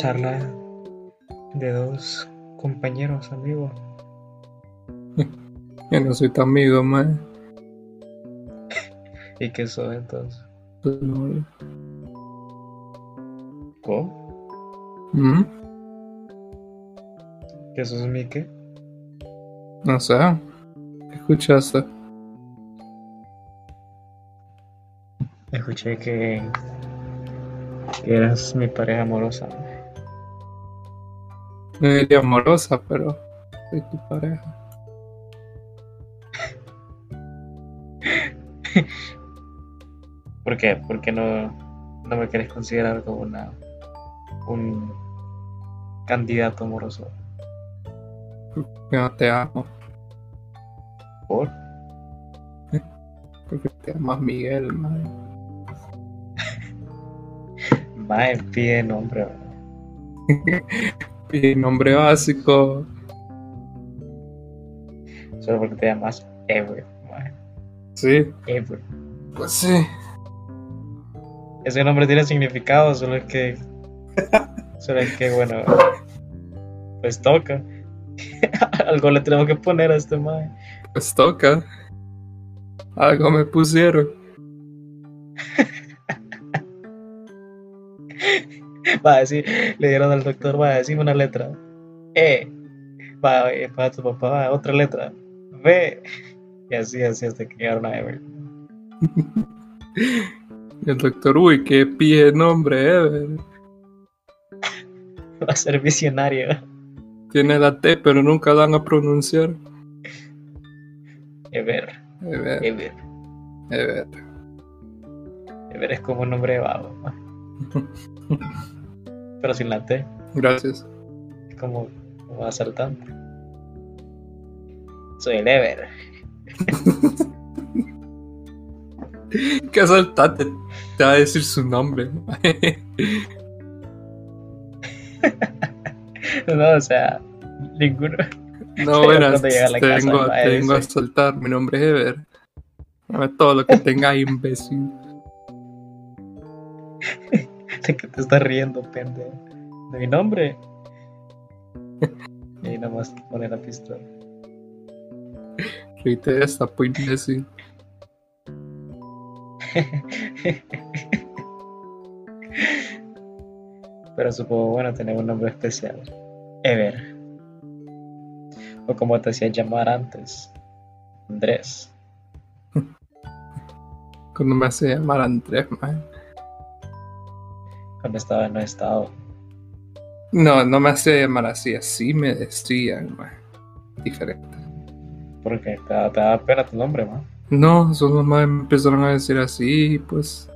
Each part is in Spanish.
charla de dos compañeros, amigos. Yo no soy tu amigo, man. ¿Y qué soy entonces? Tu novio. ¿Cómo? ¿Mm? ¿Qué sos mi qué? No sé. ¿Qué escuchaste? Escuché que, que eras mi pareja amorosa. No diría amorosa, pero soy tu pareja. ¿Por qué? ¿Por qué no, no me quieres considerar como una un candidato amoroso? Yo no te amo. ¿Por? Porque te amas Miguel, man. Mae, pide nombre. Y nombre básico. Solo porque te llamas Ever. mae. Sí. Ever. Pues sí. Ese nombre tiene significado, solo es que. Solo es que, bueno. Pues toca. Algo le tenemos que poner a este mae. Pues toca. Algo me pusieron. Va a decir, le dieron al doctor, va a decir una letra. E. Va, eh, para tu papá, va, otra letra. B. Y así, así hasta que llegaron a Ever. El doctor, uy, qué pie nombre, Ever. Va a ser visionario. Tiene la T, pero nunca la van a pronunciar. Ever. Ever, Ever. Ever. Ever es como un nombre de vago. Pero sin la T. Gracias. Como, como asaltante. Soy el Ever. Que asaltante te va a decir su nombre. No, o sea, ninguno. No, la te vengo, te vengo a soltar. Mi nombre es Ever. Dame todo lo que tenga, imbécil. De que te estás riendo, pendejo. De mi nombre. Y ahí nomás pone la pistola. Esta, pues imbécil. Pero supongo bueno tener un nombre especial. Ever. O como te hacía llamar antes. Andrés. Cuando me hace llamar Andrés, man. Cuando estaba en un estado. No, no me hace llamar así, así me decían, man. Diferente. Porque te te da pena tu nombre, man. No, solo más me empezaron a decir así, pues.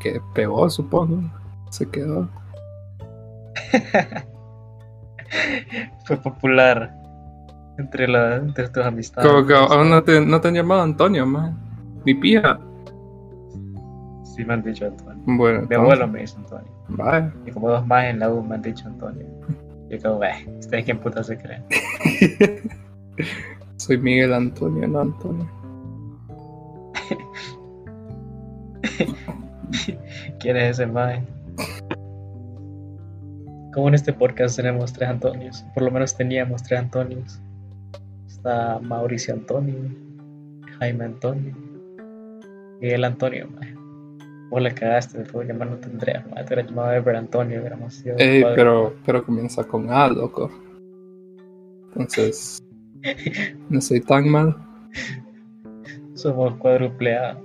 Que pegó, supongo. Se quedó. Fue popular entre, la, entre tus amistades. Como que aún no te, no te han llamado Antonio, man. Ni pija. Sí me han dicho Antonio. Bueno, Mi abuelo me dice Antonio. Vaya. Y como dos más en la U me han dicho Antonio. Yo como, eh, ¿ustedes quién puta se creen? Soy Miguel Antonio, no Antonio. ¿Quién es ese mae? Como en este podcast tenemos tres Antonios. Por lo menos teníamos tres Antonios. Está Mauricio Antonio, Jaime Antonio, Miguel Antonio, mae. Vos le cagaste, después de llamarnos Andrea. Te hubiera llamado Ever Antonio, hubiéramos sido Ey, cuadro- pero, pero comienza con A, loco. Entonces, no soy tan mal. Somos cuádruple A.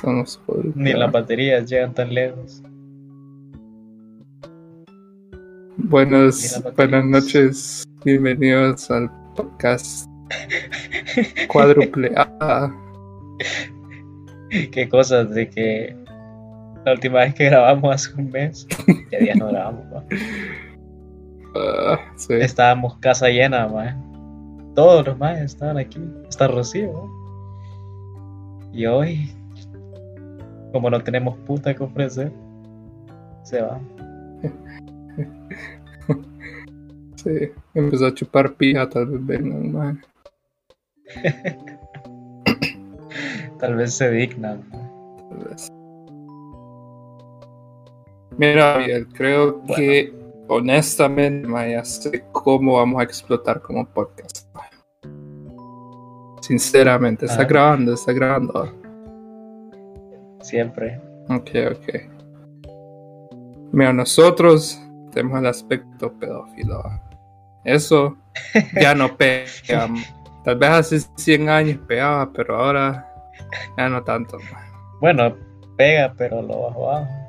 Somos cuadruple Ni las baterías llegan tan lejos. Buenas, buenas noches. Bienvenidos al podcast Cuádruple A. Qué cosas de que la última vez que grabamos hace un mes, ya días no grabamos, mae. Ah, sí. Estábamos casa llena, mae. Todos los más estaban aquí. Hasta Rocío. Y hoy, como no tenemos puta que ofrecer, se va. Sí, empezó a chupar pija, tal vez man. Tal vez se dignan. Tal vez. Mira, Miguel, creo Bueno. que honestamente ya sé cómo vamos a explotar como podcast. Sinceramente, está Ah. grabando, está grabando. Siempre. Ok, ok. Mira, nosotros tenemos el aspecto pedófilo. Eso ya no pega. Tal vez hace 100 años pegaba, pero ahora ya no tanto. Bueno, pega, pero lo bajo abajo.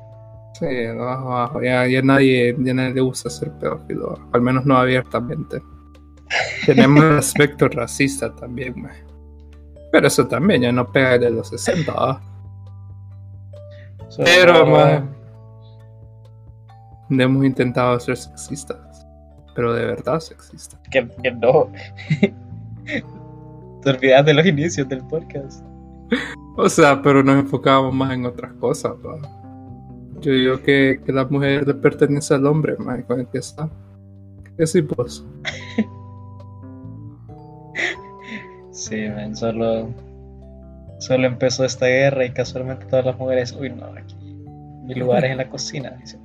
Sí, no, abajo, abajo. Ya, ya nadie, ya nadie le gusta ser pedófilo, al menos no abiertamente. Tenemos el aspecto racista también, ma. pero eso también ya no pega de los 60. ¿va? Solo Pero, bajo abajo. hemos intentado ser sexistas, pero de verdad sexistas. Que, que no. Te olvidas de los inicios del podcast. O sea, pero nos enfocábamos más en otras cosas. ¿va? Yo digo que, que la mujer le pertenece al hombre, ma, con el que está. ¿Qué decís vos? Sí, man, solo. Solo empezó esta guerra y casualmente todas las mujeres. Uy, no, aquí. Mi lugar es en la cocina, dice.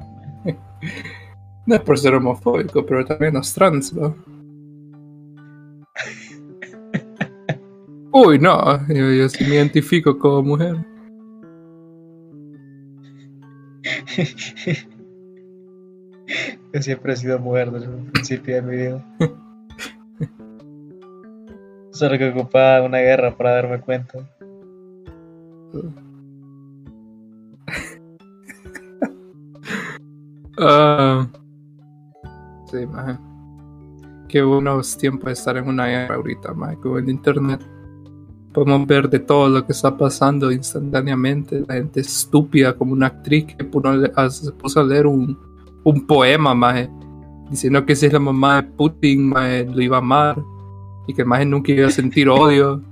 No es por ser homofóbico, pero también los trans, ¿va? Uy, no, yo, yo sí me identifico como mujer. Yo siempre he sido mujer desde el principio de mi vida. Solo que ocupaba una guerra para darme cuenta. Ah, sí, maje. Qué buenos tiempos de estar en una guerra ahorita, maje, con el internet. Podemos ver de todo lo que está pasando instantáneamente. La gente estúpida como una actriz que puno- a- se puso a leer un, un poema, maje, diciendo que si es la mamá de Putin, maje, lo iba a amar y que maje nunca iba a sentir odio.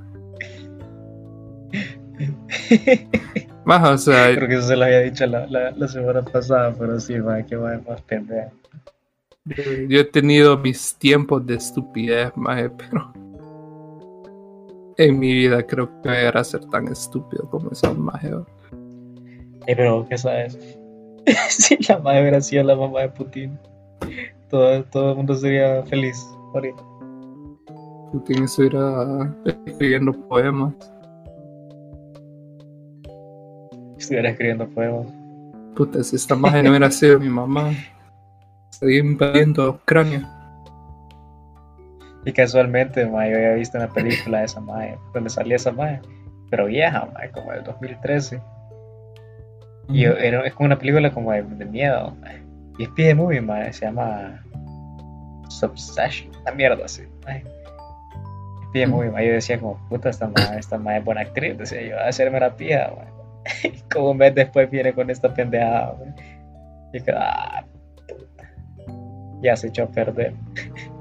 Maje, o sea, Creo que eso se lo había dicho la, la, la semana pasada, pero sí, man, que va más pendeja. Yo, yo he tenido mis tiempos de estupidez, maje, pero en mi vida creo que voy a llegar a ser tan estúpido como esos maje. Eh, pero, ¿qué sabes? si la madre hubiera sido la mamá de Putin, todo, todo el mundo sería feliz ahorita. Putin estuviera escribiendo poemas. Estuviera escribiendo poemas. Puta, si esta maje no hubiera sido mi mamá, estaría invadiendo Ucrania. Y casualmente, ma, yo había visto una película de esa madre, donde salía esa madre, pero vieja, ma, como del 2013. Y yo- era, es como una película como de, de miedo. ma. Y es pie movie, ma, se llama Subsession, una mierda así. ma. Es pie movie, ma. Yo decía como, puta, esta madre, esta madre es buena actriz, decía yo, a hacerme la pija, ma. Y como un mes después viene con esta pendejada, ma. Y que, ah, puta. Ya se echó a perder.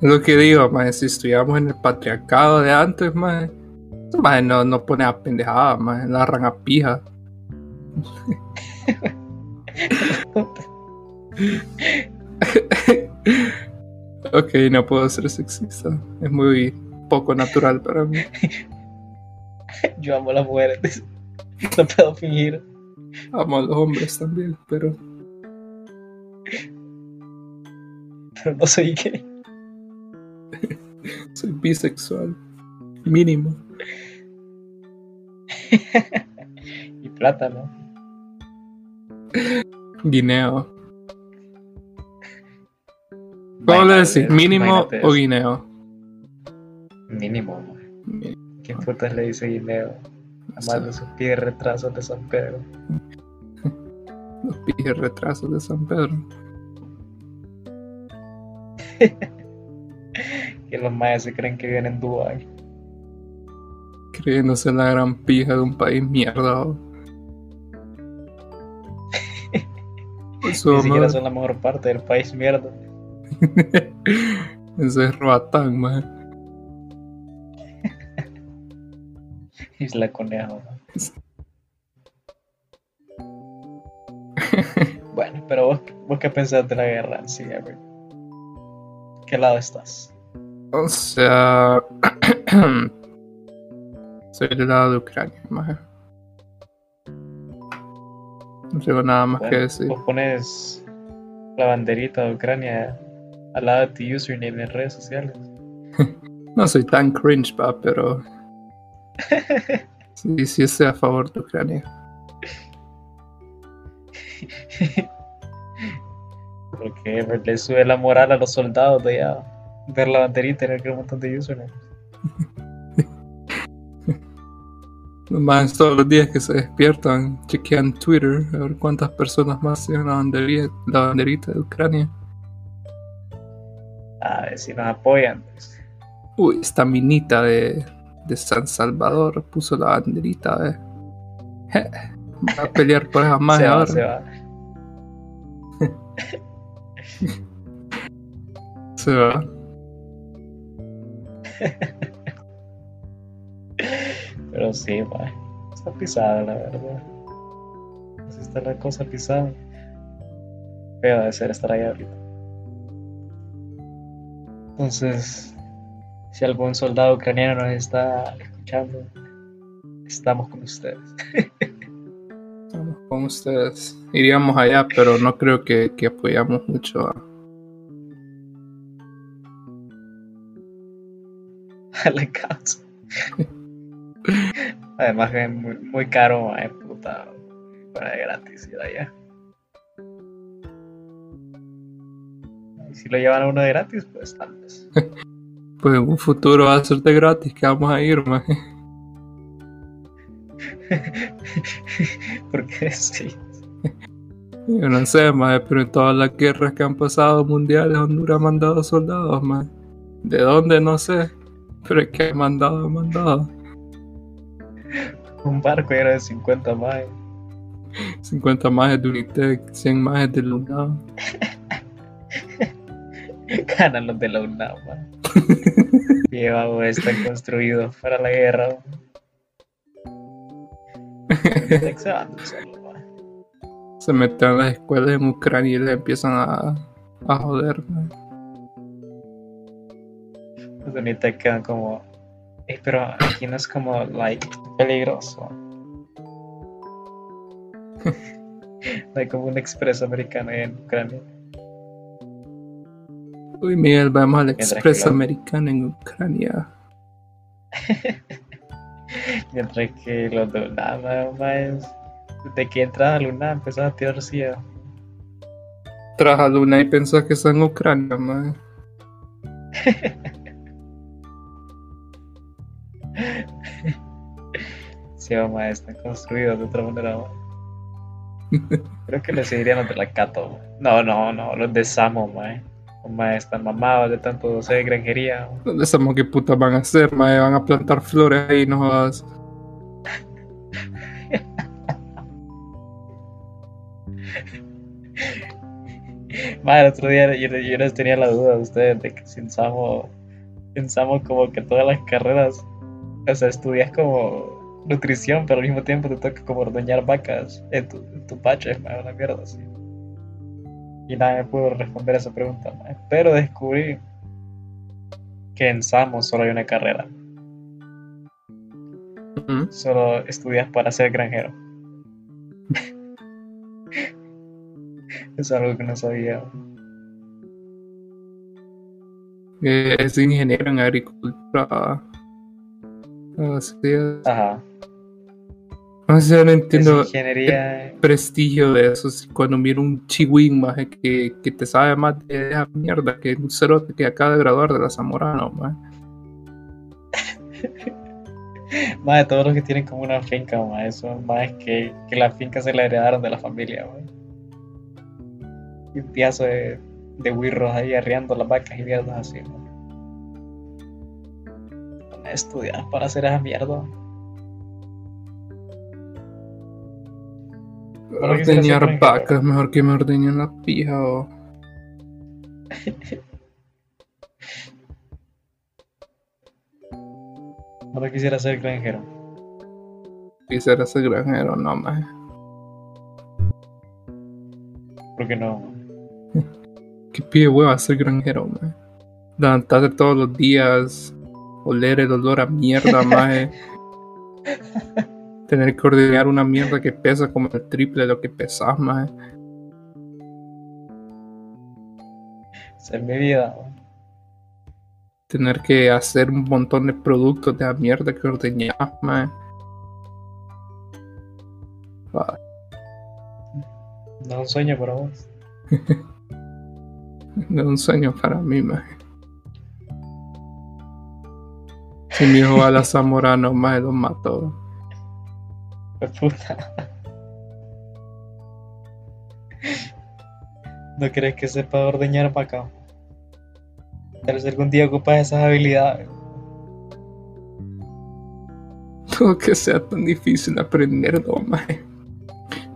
lo que digo, maje, si estuviéramos en el patriarcado de antes, maje no, no pone a pendejada, maje, la agarran a pija. ok, no puedo ser sexista. Es muy poco natural para mí. Yo amo a las mujeres. No puedo fingir. Amo a los hombres también, pero Pero no soy gay. soy bisexual. Mínimo. Y plátano. Guineo. ¿Cómo le decís? ¿Mínimo o guineo? Mínimo. Mi- ¿Quién putas le dice guineo? Además de sus pies retrasos de San Pedro. Los pijes retrasos de San Pedro. Que los mayas se creen que viven en Dubái. Creyéndose la gran pija de un país mierda. Eso, Ni siquiera madre. son la mejor parte del país mierda. Ese es Roatán, man. Isla Conejo. Bueno, pero vos, vos qué pensás de la guerra en sí. ¿Qué lado estás? O sea. Soy del lado de Ucrania, maje. No tengo nada más Bueno, que decir. Vos pones la banderita de Ucrania al lado de tu username en redes sociales. No soy tan cringe, pa, pero sí, sí estoy a favor de Ucrania. Porque le sube la moral a los soldados de allá. Ver la banderita y tener que un montón de usernames. Más todos los días que se despiertan, chequean Twitter a ver cuántas personas más tienen la banderita, la banderita de Ucrania. A ver si nos apoyan. pues. Uy, esta minita de, de San Salvador puso la banderita de. Va a pelear por esa madre ahora. se va. Se va. Pero sí, mae. Está pisada, la verdad. Así está la cosa pisada. Feo de ser estar ahí ahorita. Entonces, si algún soldado ucraniano nos está escuchando, estamos con ustedes. Estamos con ustedes. Iríamos allá, pero no creo que apoyamos mucho a. a la causa. Además que es muy, muy caro, mae, puta. Fuera de gratis ir allá. Y si lo llevan a uno de gratis, pues tal vez. Pues en un futuro va a ser de gratis que vamos a ir, man. Porque sí. Yo no sé, más, pero en todas las guerras que han pasado mundiales, Honduras ha mandado soldados, man. ¿De dónde? No sé. Pero es que mandado, mandado. Un barco era de 50 más. 50 más de Unitec, 100 más de Luna. Ganan los de la UNAM, man. Lleva, güey, están construidos para la guerra. Se meten a las escuelas en Ucrania y les empiezan a, a joder, man. Los de Unitec quedan como. "Ey, pero aquí no es como, like, peligroso. No hay como un expreso americano en Ucrania. Uy, Miguel, vamos al lo- americano en Ucrania. Mientras que los de UNAM. Desde que entras a la UNAM empezaron a tirar silla. Tras a Luna y pensás que está en Ucrania, man. Sí, mamá, están construidos de otra manera. ma. Creo que les seguirían los de la Cato. ma. No, no, no, los de Samo, ma. Ma, están mamados de tanto hacer granjería. ma. ¿Dónde sabemos qué putas van a hacer, man? Van a plantar flores ahí, no jodas. Ma, el otro día yo, yo les tenía la duda de ustedes de que si en Samo, en Samo como que todas las carreras, o sea, estudias como nutrición, pero al mismo tiempo te toca como ordeñar vacas en tu, en tu pache, ma, una mierda así. Y nadie me pudo responder esa pregunta, ma. pero descubrí que en Samo solo hay una carrera, Ujú. solo estudias para ser granjero. es algo que no sabía. Eh, es ingeniero en agricultura. Así es. Ajá. O sea, no entiendo ingeniería. el prestigio de eso. Cuando miro un chihuín maje, que, que te sabe más de esa mierda que un cerote que acaba de graduar de la Zamorano, maje. Más de todos los que tienen como una finca, ma, eso más que, que la finca se la heredaron de la familia. Y un piazo de, de wirros ahí arriando las vacas y mierdas así, a estudiar para hacer esa mierda. Ordeñar vacas, mejor que me ordeñen la pija o. Ahora quisiera ser granjero. quisiera ser granjero, no, maje. porque no? ¿Qué pide hueva ser granjero, maje? Levantarte todos los días, oler el olor a mierda, maje. Tener que ordenar una mierda que pesa como el triple de lo que pesas, más. Esa es mi vida. man. Tener que hacer un montón de productos de la mierda que ordeñas, más. Ah, No es un sueño para vos. no es un sueño para mí, más. Si mi hijo va a la Zamorano, más los mató. ¿No crees que sepa ordeñar acá? Tal vez algún día ocupas esas habilidades. No que sea tan difícil aprenderlo, mae.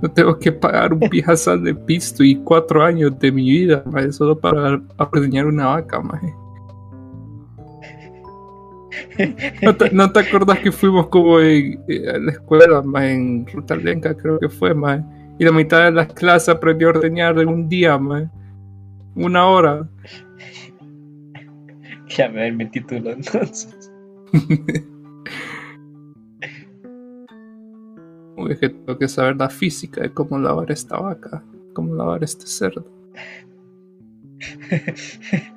No tengo que pagar un pijazal de pisto y cuatro años de mi vida, mae, solo para aprender una vaca, mae. ¿No te, no te acuerdas que fuimos como en, eh, a la escuela, mae, en Ruta Lenca, creo que fue, mae? Y la mitad de las clases aprendió a ordeñar en un día, mae. Una hora. Ya me mi título entonces. Uy, es que tengo que saber la física de cómo lavar esta vaca, cómo lavar este cerdo.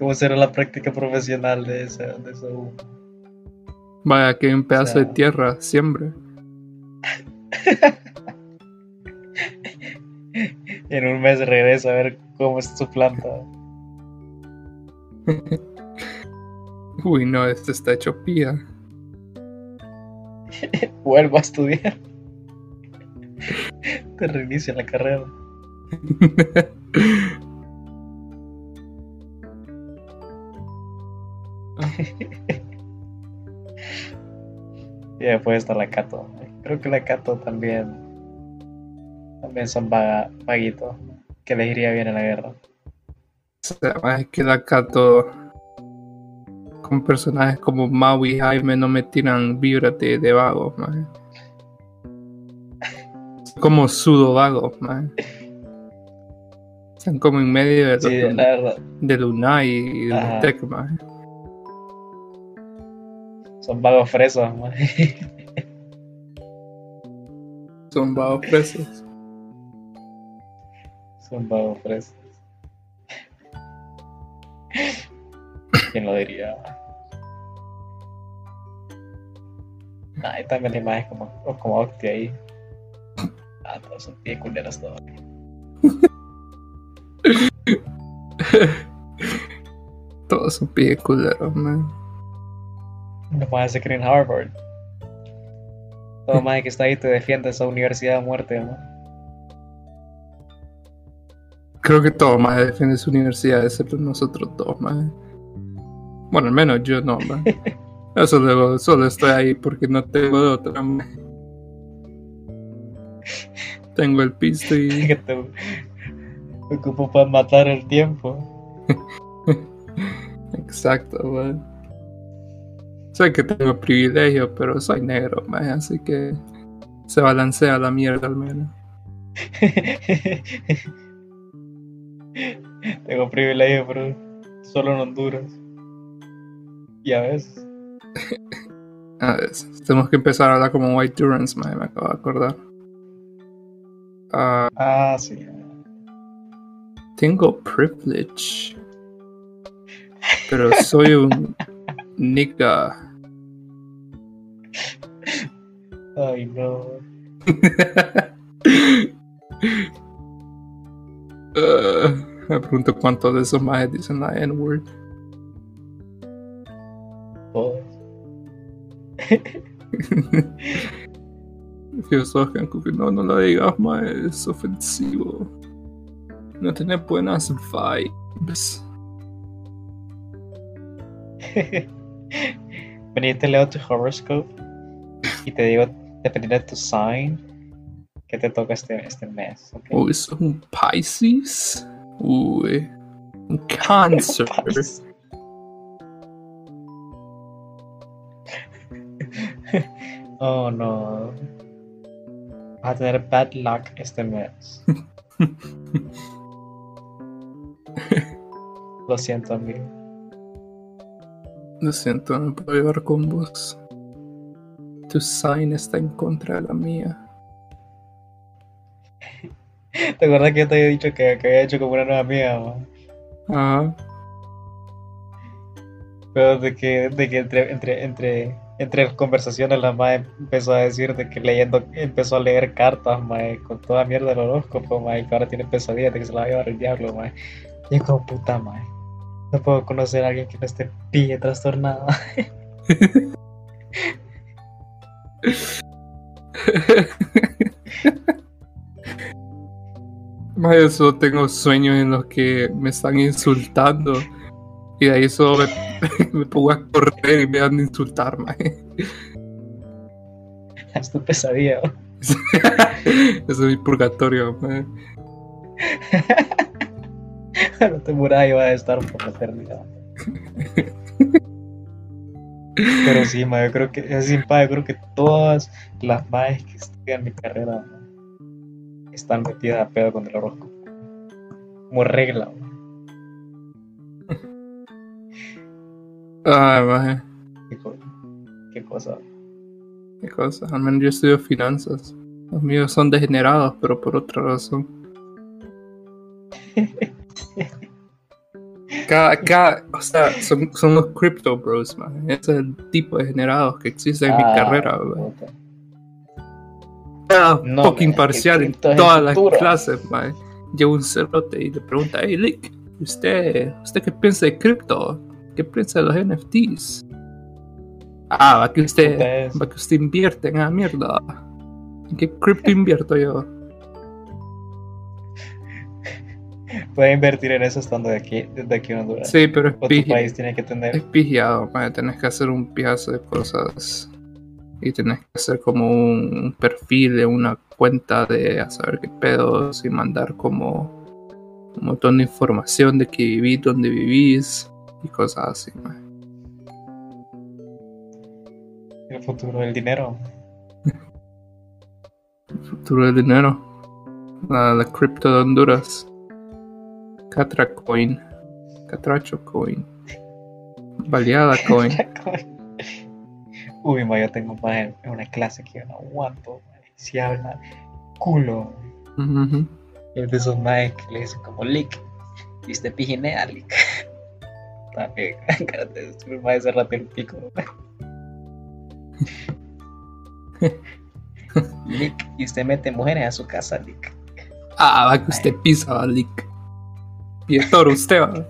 ¿Cómo será la práctica profesional de esa, de eso? Vaya, que hay un pedazo sea- de tierra, siempre. En un mes regresa a ver cómo es su planta. Uy, no, este está hecho pía. Vuelvo a estudiar. Te reinicia la carrera. Y después está la Cato. Creo que la Cato también. También son vaga, vaguitos. Que les iría bien en la guerra. Es que la Cato con personajes como Maui y Jaime no me tiran vibras de, de vagos, man. Como sudo vagos, man. Están como en medio de, Sí, de Lunay y de Ajá. Son vagos fresos, man. Son vagos presos. Son vagos fresos. ¿Quién lo diría? Ah, y también la imagen como, o como Octi ahí. Ah, todos son bien culeros todos. Todos son pie culeros, man. No más se creen en Harvard. Todo más que está ahí te defiende esa universidad a muerte, ¿no? Creo que todo más defiende su universidad, excepto nosotros dos, man. Bueno, al menos yo no, man. Eso luego, solo estoy ahí porque no tengo de otra, man. Tengo el pisto y. que ocupo para matar el tiempo. Exacto, man. Sé que tengo privilegio, pero soy negro, man, así que se balancea la mierda al menos. Tengo privilegio, pero solo en Honduras. Y a veces. A ver, tenemos que empezar a hablar como White Durance, man, me acabo de acordar. Ah, Ah, sí. tengo privilege. Pero soy un nigga. Ay, no. Ah, me pregunto cuántos de esos más dicen la N-word. Todos. Que no, no lo digas más, es ofensivo. No tiene buenas vibes. Vení, te leo tu horoscope y te digo, dependiendo de tu sign, que te toca este, este mes. ¿ok? Uy, ¿eso es un Pisces? Uy, un Cáncer. Oh no. Vas a tener bad luck este mes. Lo siento, amigo. Lo siento, no puedo llevar con vos. Tu sign está en contra de la mía. ¿Te acuerdas que yo te había dicho que, que había hecho como una nueva amiga, man? Ajá. Pero de que, de que entre, entre, entre, entre conversaciones la madre empezó a decir de que leyendo, empezó a leer cartas, mae, con toda mierda del horóscopo, mae, y que ahora tiene pesadillas de que se la va a llevar el diablo, mae. Y es como puta, mae. No puedo conocer a alguien que no esté pille trastornado. Mae, yo solo tengo sueños en los que me están insultando. Y de ahí solo me, me pongo a correr y me dan a insultar, mae. es tu pesadilla. Ese es mi purgatorio. No te muras y vas a estar por la eternidad. Pero sí, ma, yo creo que es sin pa, yo creo que todas las maes que estudian mi carrera ma, están metidas a pedo con el horóscopo. Como regla, ma. Ay, mae. qué, co- qué cosa. Qué cosa. Al menos yo estudio finanzas. Los míos son degenerados, pero por otra razón. Cada, cada, o sea, son, son los crypto bros, man. Ese es el tipo de degenerados que existe en mi Ah, carrera, man. Cada No, fucking man, parcial que en todas las clases, man. Llega un cerote y le pregunta, hey, Lick, ¿usted, ¿usted qué piensa de cripto? ¿Qué piensa de los NFTs? Ah, va que usted, va que usted invierte en esa mierda. ¿En qué cripto invierto yo? Puede invertir en eso estando de aquí, desde aquí en Honduras. Sí, pero es O tu pija. país tiene que Es tener. pigiado, man. Tenés que hacer un pijazo de cosas. Y tenés que hacer como un perfil de una cuenta de a saber qué pedos y mandar como un montón de información de que vivís, dónde vivís y cosas así, man. El futuro del dinero. El futuro del dinero. La, la cripto de Honduras. Catra Coin. Catracho Coin. Baleada Coin. Uy, ma, yo tengo más en, una clase que yo no aguanto. ma, Si habla culo. Ujú. Es de esos maes que le dicen como lick. Y usted pijinea lick. También, cállate, el mae se rata el pico. lick. Y usted mete mujeres a su casa, lick. Ah, va que usted pisa, Pietor, usted va.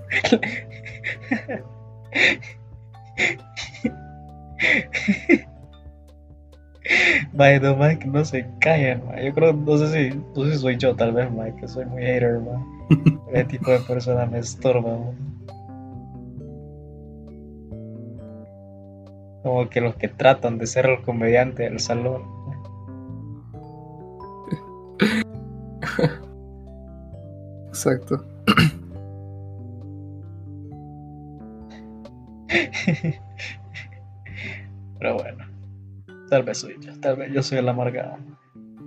Mae, no que no se callan, mae. Yo creo, no sé si, no sé si soy yo, tal vez, mae, que soy muy hater, mae. Ese tipo de persona me estorba, mae. Como que los que tratan de ser el comediante del salón. Exacto. Pero bueno, tal vez soy yo, tal vez yo soy el amargado.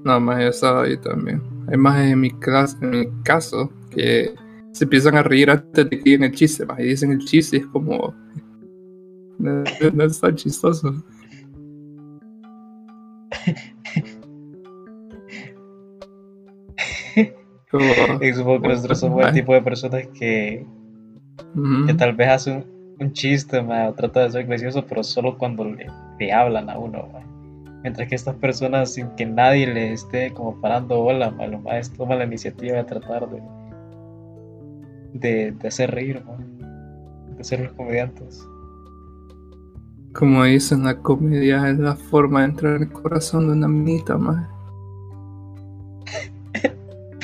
No, más yo estaba ahí también. Hay más en mi, clase, en mi caso que se empiezan a reír antes de que digan el chiste, más y dicen el chiste y es como. No, no es tan chistoso. Como, Y supongo que nosotros somos el tipo de personas que, ujú. que tal vez hacen un, chiste, mae, o trata de ser gracioso, pero solo cuando le, le hablan a uno, mae. Mientras que estas personas, sin que nadie les esté como parando bola, mae, los maes toman la iniciativa de tratar de, de, de hacer reír, mae, de ser los comediantes. Como dicen, la comedia es la forma de entrar en el corazón de una minita, más.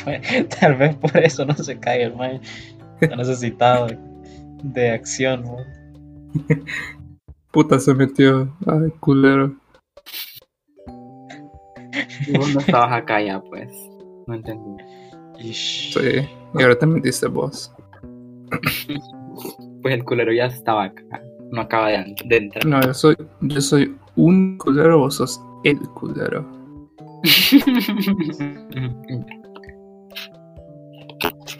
Tal vez por eso no se cae el mae. Está necesitado de, acción. Puta se metió. Ay, culero. Y vos no estabas acá ya, pues. No entendí. Ish. Sí. Y ahora te metiste vos. Pues el culero ya estaba acá. No acaba de, de entrar. No, yo soy, yo soy un culero, vos sos el culero.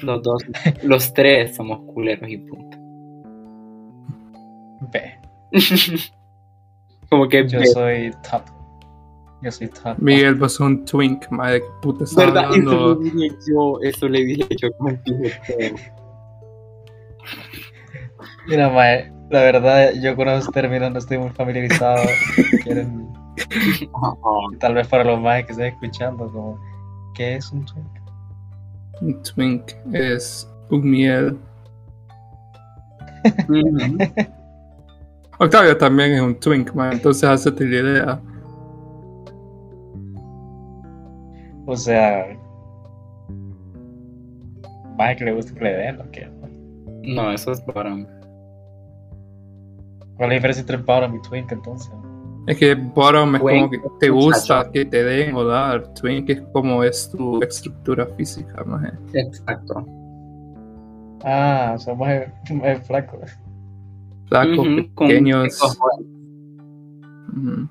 los dos, los tres somos culeros y punto. Como que yo soy top. Yo soy tan. Miguel, vos un twink, madre, ¿qué puta estás ¿Verdad? Eso hablando? le dije yo, eso le dije yo como. Mira, mae, la verdad, yo con esos términos no estoy muy familiarizado. Quieren, tal vez para los más que estén escuchando, como, ¿qué es un twink? Un twink es un miel. Octavio también es un twink, man, entonces hazte la idea. O sea, más que le gusta que le den, ¿o qué? No, eso es para ¿Cuál es la diferencia entre bottom y twink entonces? Es que bottom es como que te gusta muchacho. que te den o dar. Twink es como es tu estructura física, man. Exacto. Ah, o sea, más, más flaco. Flacos, Ujú, con pequeños. Ujú.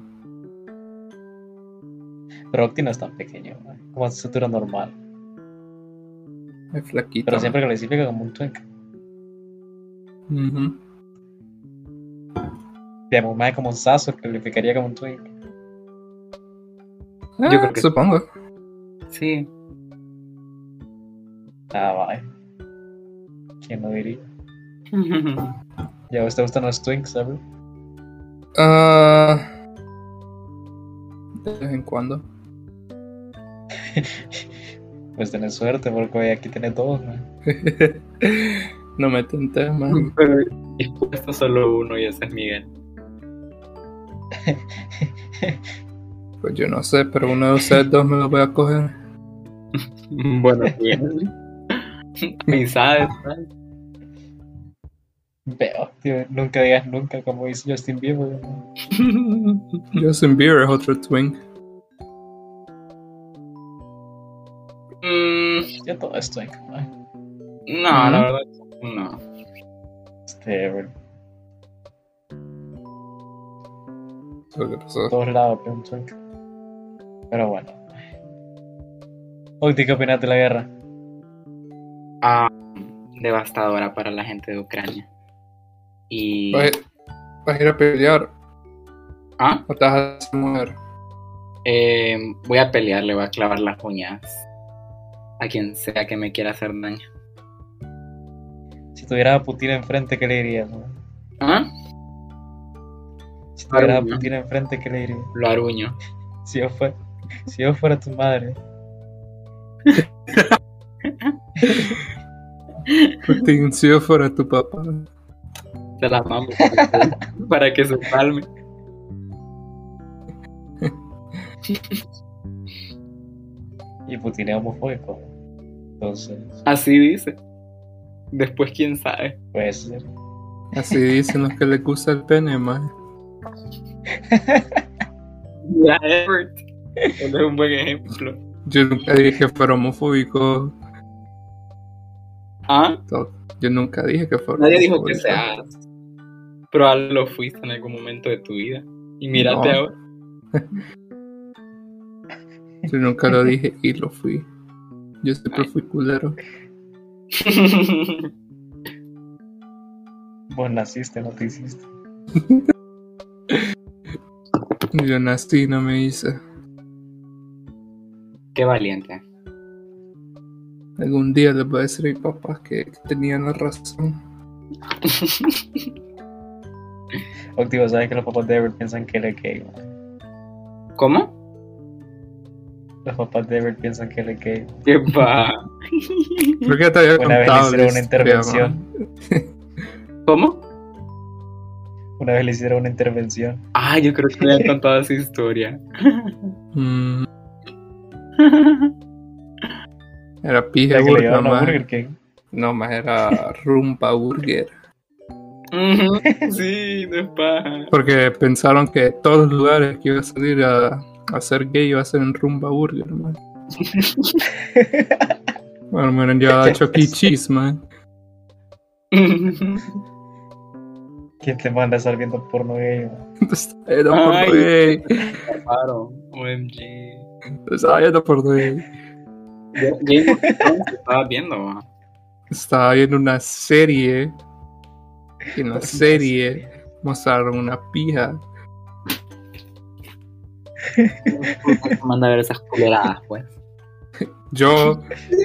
Pero Octi no es tan pequeño, mae, como estructura normal. Es flaquito. Pero siempre clasifica como un twink. Ujú. Digamos, más como un saso calificaría como un twink. Ah, Yo creo que- supongo. Sí. Ah, vaya. ¿Quién lo diría? ¿Ya a usted gustan los twinks, sabes? Ah, de vez en cuando. Pues tenés suerte porque hoy aquí tiene todos, mae. no me tenté, man. Pero dispuesto solo uno y ese es Miguel. Pues yo no sé, pero uno de ustedes dos me lo voy a coger. Bueno, bien. Amistades, ¿sabes? Veo, tío, nunca digas nunca como dice Justin Bieber. Justin Bieber es otro twink. Mm, Ya todo es twink, mae. no, la verdad, no. Este, bueno, ¿Qué pasó? todos lados que un twink. Pero bueno. Octi, ¿qué opinas de la guerra? Ah, devastadora para la gente de Ucrania. Y. ¿Vas a- vas a ir a pelear Ah, o te vas a hacer mujer? eh, voy a pelear, le voy a clavar las uñas a quien sea que me quiera hacer daño. Si tuviera a Putin enfrente, ¿qué le dirías? Ah, Si tuviera a. Putin enfrente, ¿qué le dirías? lo aruño. Si yo, fuera, si yo fuera tu madre, Putin, si yo fuera tu papá. Se las mamo para que- se calme. y Putin es homofóbico. Entonces, Así dice. Después, quién sabe. puede ser. Así dicen los que les gusta el pene, man. Ya, Everett. Él es un buen ejemplo. Yo nunca dije que fuera homofóbico. Ah, Yo nunca dije que fuera nadie dijo que homofóbico. Pero lo fuiste en algún momento de tu vida. Y mírate No. ahora. Yo nunca lo dije y lo fui. Yo siempre fui culero. Vos naciste, no te hiciste. Yo nací y no me hice. Qué valiente. Algún día les voy a decir a mi papá que, que tenían la razón. Octivo, ¿sabes que los papás de Everett piensan que él es gay? ¿Cómo? Los papás de Everett piensan que él es gay. ¿Qué que te había Una vez le hicieron una intervención. ¿Cómo? Una vez le hicieron una intervención. Ah, yo creo que me han contado esa historia. Mm, era pija burger, man. Burger King. No, más era rumba burger. Sí, no es paja. Porque pensaron que todos los lugares que iba a salir a, a ser gay iba a ser en rumba burger, man. Bueno, me hubieran llevado a Chuck E. Cheese, man. ¿Quién te manda a estar viendo porno gay? mae? Estaba yendo por Ay. gay. Claro, OMG. Estaba yendo por gay. Thrones estaba viendo. Estaba viendo una serie. En la serie mostraron una pija. Manda a ver esas culeradas, pues. Yo,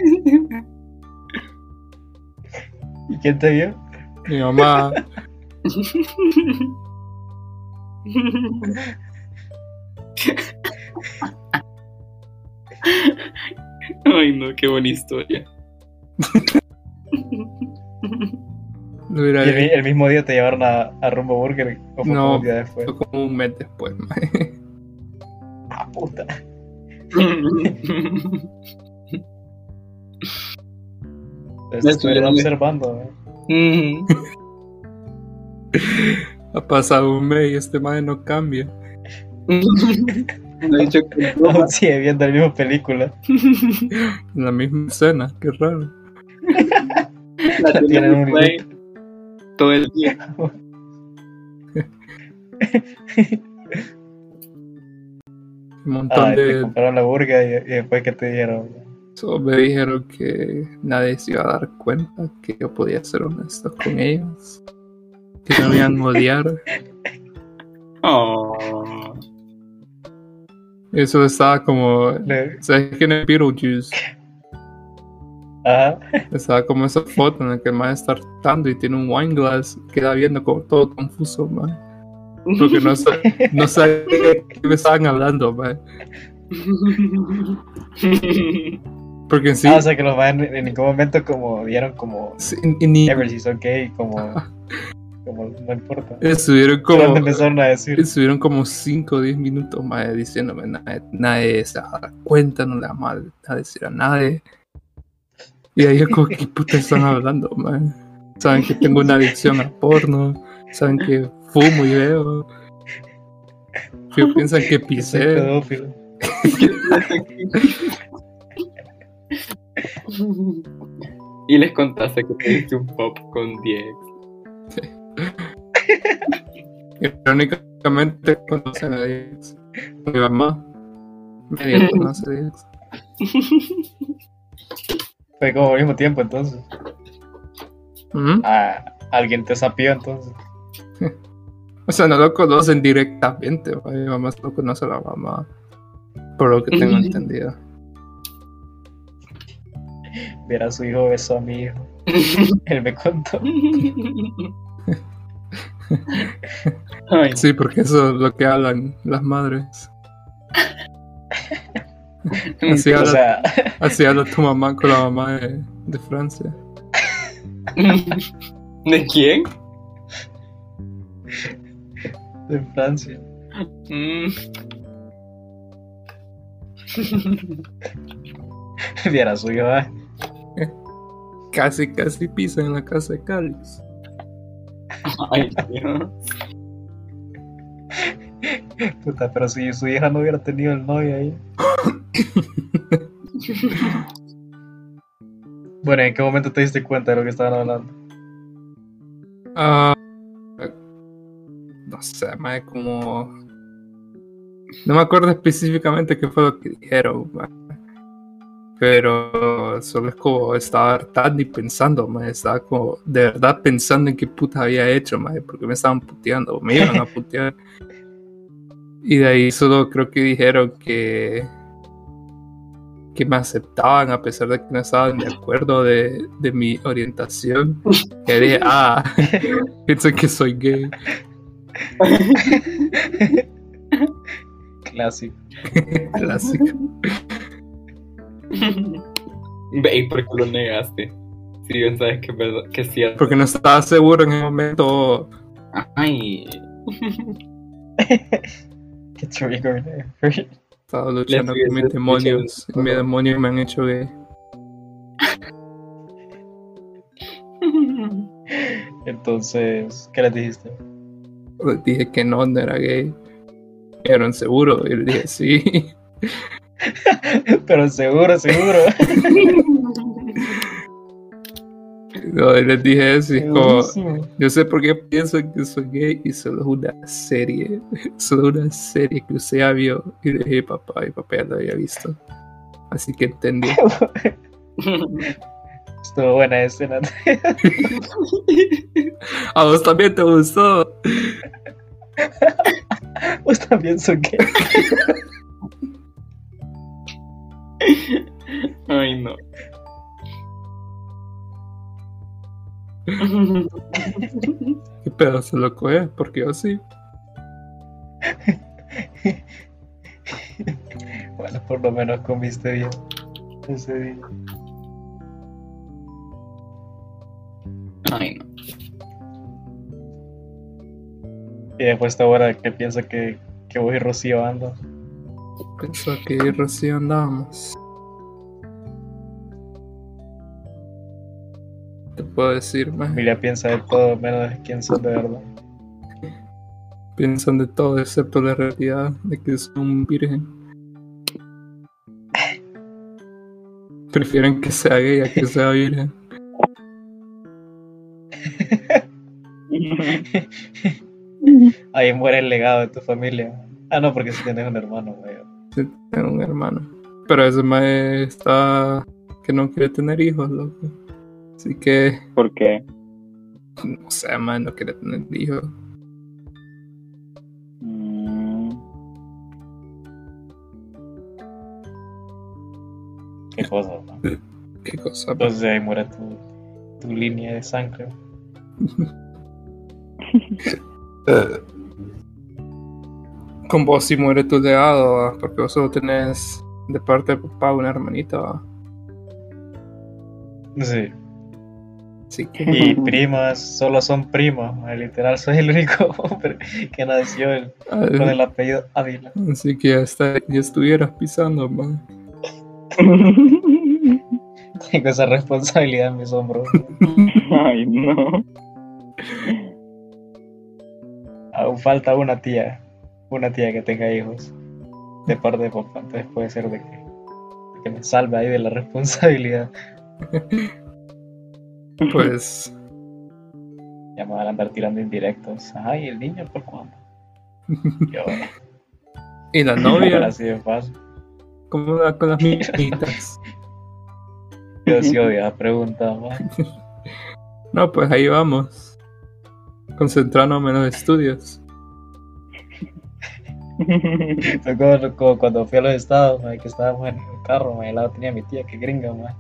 ¿Y quién te vio? mi mamá, Ay, no, qué buena historia. lo hubiera Y el, mi- el mismo día te llevaron a, a Rumbo Burger o fue No. como un día después. fue como un mes después, mae. Ah, puta. Me estuvieron observando. ¿eh? Ha pasado un mes y este mae no cambia. Me ha dicho que Aún sigue viendo la misma película. En la misma escena, qué raro. la tienen un un play todo el día. Un montón Ah, te de. compraron la burger y, y después que te dijeron. Solo me dijeron que nadie se iba a dar cuenta que yo podía ser honesto con ellos. Que no me iban a odiar. Oh. Eso estaba como. le- ¿Sabes quién es Beetlejuice? Ajá. Estaba como esa foto en la que el mae está hartando y tiene un wine glass. Queda viendo como todo confuso, man. Porque no sé, no sé de qué me estaban hablando, man. Porque en sí. Ah, o sea que los van en ningún momento como vieron como sí, ni Everly's ok, como, como no importa. estuvieron como. empezaron a decir. Estuvieron como 5 o 10 minutos más diciéndome nadie, nadie se va a dar cuenta, no le vamos a decir a nadie. Y ahí yo como, ¿qué puta están hablando, man? Saben que tengo una adicción al porno, saben que fumo y veo. Piensan que pisé. y les contaste que te diste un pop con 10. Irónicamente conocen a Dios. Mi mamá medio conoce a Dios. Fue como al mismo tiempo entonces. ¿Mm? Ah, alguien te sapió entonces. O sea, no lo conocen directamente. ¿va? Mi mamá solo conoce a la mamá. Por lo que tengo entendido. Viera a su hijo besó a mi hijo. Él me contó. Sí, porque eso es lo que hablan las madres. Así O habla, sea, así habla tu mamá con la mamá de, de Francia. ¿De quién? de Francia. Mm. Viera a su hijo. ah. Casi, casi pisan en la casa de Cáliz. Ay, Dios. Puta, pero si su hija no hubiera tenido el novio ahí. Bueno, ¿en qué momento te diste cuenta de lo que estaban hablando? Ah, no sé, más como. No me acuerdo específicamente qué fue lo que dijeron, ma. pero solo es como estaba hartando y pensando, ma. estaba como de verdad pensando en qué puta había hecho, ma, porque me estaban puteando, me iban a putear. Y de ahí solo creo que dijeron que que me aceptaban a pesar de que no estaban de acuerdo de, de mi orientación. Que dije, ah, piensan que soy gay. Clásico. Clásico. Ve, ¿y por qué lo negaste? Si bien sabes que es verdad, que es cierto. Porque no estaba seguro en el momento. Ay. Qué trigger. Estaba luchando con mis demonios. mis demonios me han hecho gay. Entonces, ¿qué les dijiste? Les dije que no, no era gay. Eran seguro. Y les dije sí. Pero seguro, seguro. No, y les dije eso. Y es como, yo sé por qué piensan que soy gay. Y solo es una serie. Solo una serie que usted ya vio. Y le dije papá. Y papá ya lo había visto. Así que entendí. Estuvo buena escena. A vos también te gustó. Vos también sos gay. Ay, no. ¿Qué pedazo loco es? Porque yo sí. Bueno, por lo menos comiste bien ese día. Ay, no. Y después esta hora que piensa que, que vos y Rocío andan. Pensó que recién andábamos. Puedo decir, más. Mira, piensa de todo menos de quién son de verdad. Piensan de todo excepto la realidad de que es un virgen. Prefieren que sea gay a que sea virgen. Ahí muere el legado de tu familia. Ah, no, porque si tienes un hermano, güey. Sí, Tengo un hermano. Pero ese mae está que no quiere tener hijos, loco. Así que, ¿Por qué? no sé, mae, no quiere tener hijos. Mm, Qué cosa, ¿no? Qué cosa. Entonces ahí muere tu, tu línea de sangre. Con vos si muere tu legado, ¿va? porque vos solo tenés de parte de papá una hermanita. ¿va? Sí. Y primas solo son primos. güey. Literal, soy el único hombre que nació el- con el apellido Ávila. así que ya, estuvieras pisando, mae. Tengo esa responsabilidad en mis hombros. Ay, no. Aún falta una tía. Una tía que tenga hijos. De parte de papá. Entonces puede ser de que, de que me salve ahí de la responsabilidad. Pues, Ya me van a andar tirando indirectos. Ay, el niño, ¿por cuándo? Yo, y la novia, así de fácil. ¿cómo va con las niñitas? Yo sí odio la pregunta, man. No, pues ahí vamos. Concentrándonos en los estudios. Fue como, como cuando fui a los estados, man, que estábamos en el carro, man, y al lado tenía mi tía que gringa, man,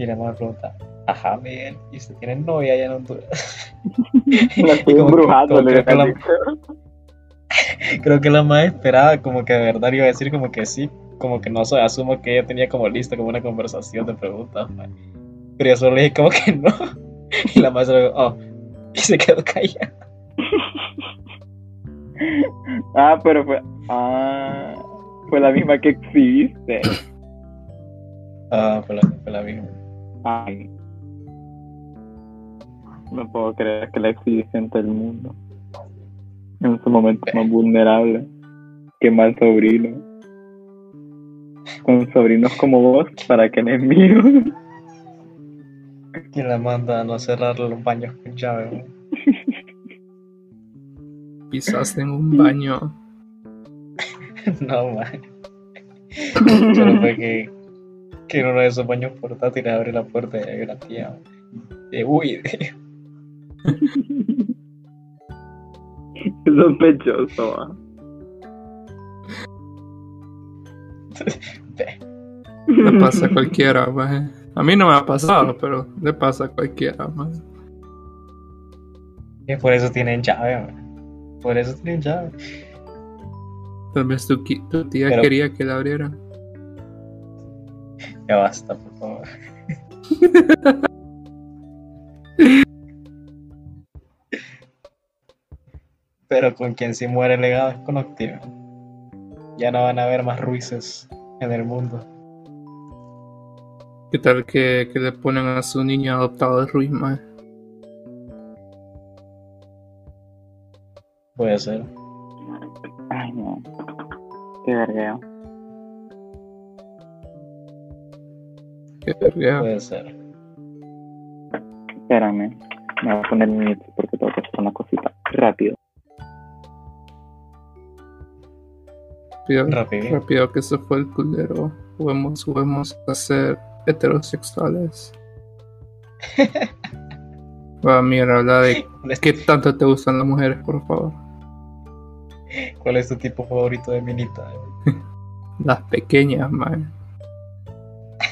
y la mamá pregunta, ajá, Miguel, ¿y usted tiene novia allá en Honduras? La estoy embrujando, le que la-. Creo que la madre esperaba como que de verdad iba a decir como que sí, como que no sé, asumo que ella tenía como lista como una conversación de preguntas, man. pero yo solo le dije como que no, y la madre solo, oh, y se quedó callada. Ah, pero fue. Ah, fue la misma que exhibiste. Ah, fue la, fue la misma. Ay. No puedo creer que la exhibiste ante el mundo. En su momento más vulnerable. Qué mal sobrino. Con sobrinos como vos, para que enemigos. Y la manda a no cerrar los baños con llave. Pisaste en un baño. No, man. Solo fue que, que en uno de esos baños portátiles abre la puerta y hay una tía. De uy, sospechoso, ¿va? Le pasa a cualquiera, mae. A mí no me ha pasado, pero le pasa a cualquiera, y por eso tienen llave, man. Por eso tienen llave. Tal vez tu, tu tía Pero- quería que la abriera. Ya basta, por favor. Pero con quien sí muere el legado es con Octavio. Ya no van a haber más Ruices en el mundo. ¿Qué tal que, que le ponen a su niño adoptado de Ruiz, mae? Puede ser. Ay, no. Qué vergueo. Qué verga. Puede ser. Espérame. Me voy a poner mute porque tengo que hacer una cosita. Rápido. Rápido, Rápido. rápido que se fue el culero. Juguemos, juguemos a ser heterosexuales. Va, mira, habla de qué tanto te gustan las mujeres, por favor. ¿Cuál es tu tipo favorito de minita? Las pequeñas, man.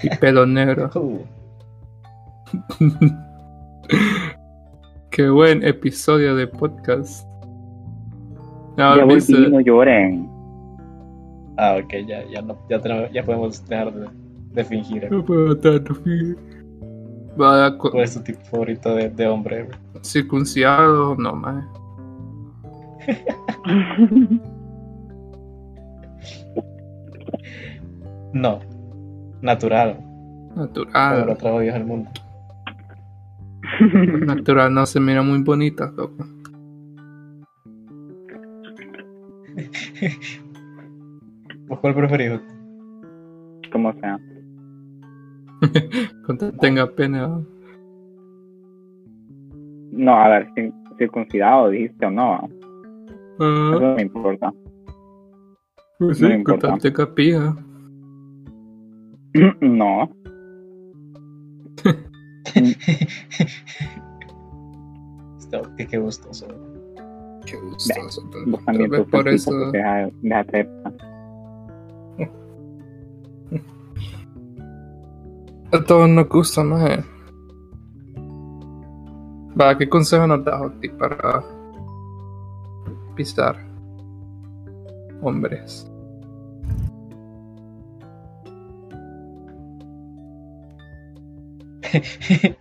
Y pelo negro. Uh, Qué buen episodio de podcast. No, Ya olvídese- volví, no lloren. Ah, ok, ya, ya, no, ya, tenemos- ya podemos dejar de, de fingir. No puedo tanto, fíjate. Vaya, co- ¿Cuál es tu tipo favorito de, de hombre? güey? circuncidado, no, man. No, natural. Como lo Natural. trajo Dios al mundo. Natural no se mira muy bonita, loco. ¿Vos cuál preferido? Como sea. Cuando tenga pena. ¿no? No, a ver, cir- circuncidado dijiste o no. Eso Ah, no me importa. pues no sí, importa. tenga pija. No. Está- Qué, qué gustoso. Qué gustoso. Vos también sos por eso. deja, déjate A todos nos gusta, más. Va, ¿qué consejo nos das, Octi, para pisar hombres?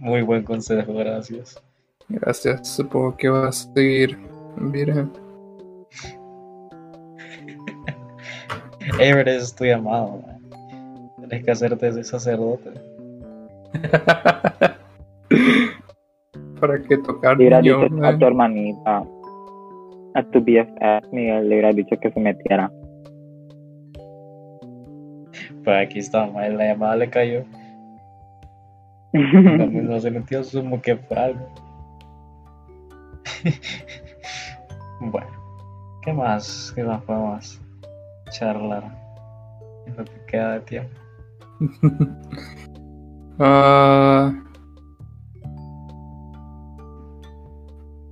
Muy buen consejo, gracias. Gracias, supongo que vas a seguir virgen. Ever es tu llamado, man. Tienes que hacerte ese sacerdote. ¿Para qué tocar Le dicho a tu hermanita, a tu BFF, Miguel, le hubieras dicho que se metiera. Pues aquí está, man. La llamada le cayó. No, no se metió, sumo que fue algo. bueno, ¿qué más? ¿Qué más podemos charlar? En lo que queda de tiempo. Ah.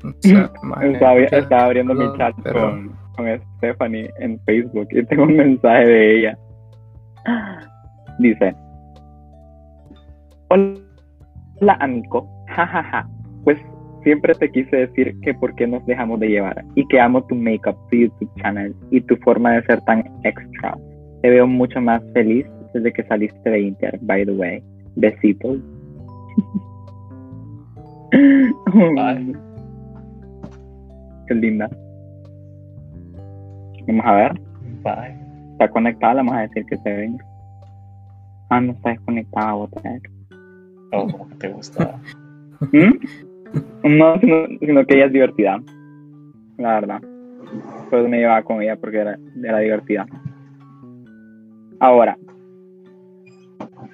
no sé, man, Estaba, abriendo mi chat pero- con, con Stephanie en Facebook y tengo un mensaje de ella. Dice: Hola, amigo. Jajaja. Pues siempre te quise decir que por qué nos dejamos de llevar y que amo tu makeup, tu YouTube channel y tu forma de ser tan extra. Te veo mucho más feliz desde que saliste de Inter, by the way. Besitos. Ay. Qué linda. Vamos a ver. Bye. Está conectada, le vamos a decir que se venga. Ah, no está desconectada, otra Oh, como que te gusta. ¿Mm? No, sino, sino que ella es divertida. La verdad. Por eso me llevaba con ella porque era, era divertida. Ahora,